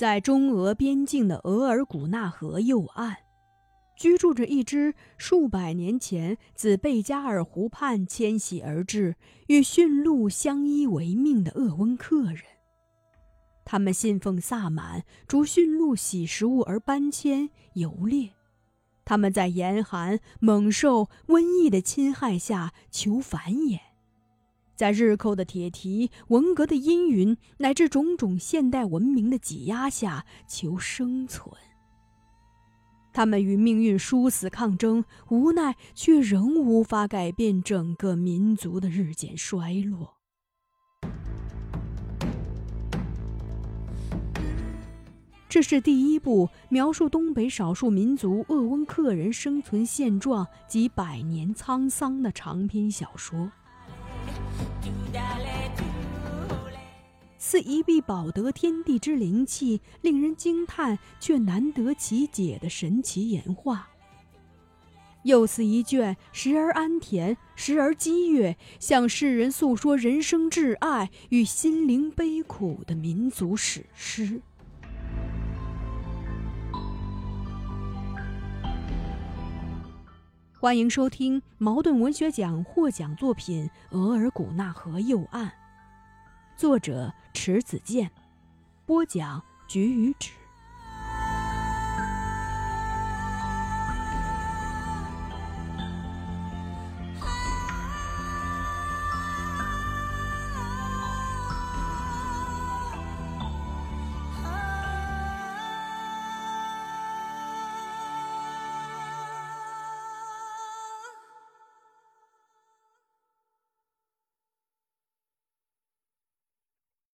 在中俄边境的额尔古纳河右岸，居住着一支数百年前自贝加尔湖畔迁徙而至、与驯鹿相依为命的鄂温克人。他们信奉萨满，逐驯鹿喜食物而搬迁游猎。他们在严寒、猛兽、瘟疫的侵害下求繁衍。在日寇的铁蹄、文革的阴云，乃至种种现代文明的挤压下求生存，他们与命运殊死抗争，无奈却仍无法改变整个民族的日渐衰落。这是第一部描述东北少数民族鄂温克人生存现状及百年沧桑的长篇小说。似一臂保得天地之灵气，令人惊叹却难得其解的神奇岩画；又似一卷时而安恬，时而激越，向世人诉说人生挚爱与心灵悲苦的民族史诗。欢迎收听茅盾文学奖获奖作品《额尔古纳河右岸》，作者。迟子建，播讲菊与纸。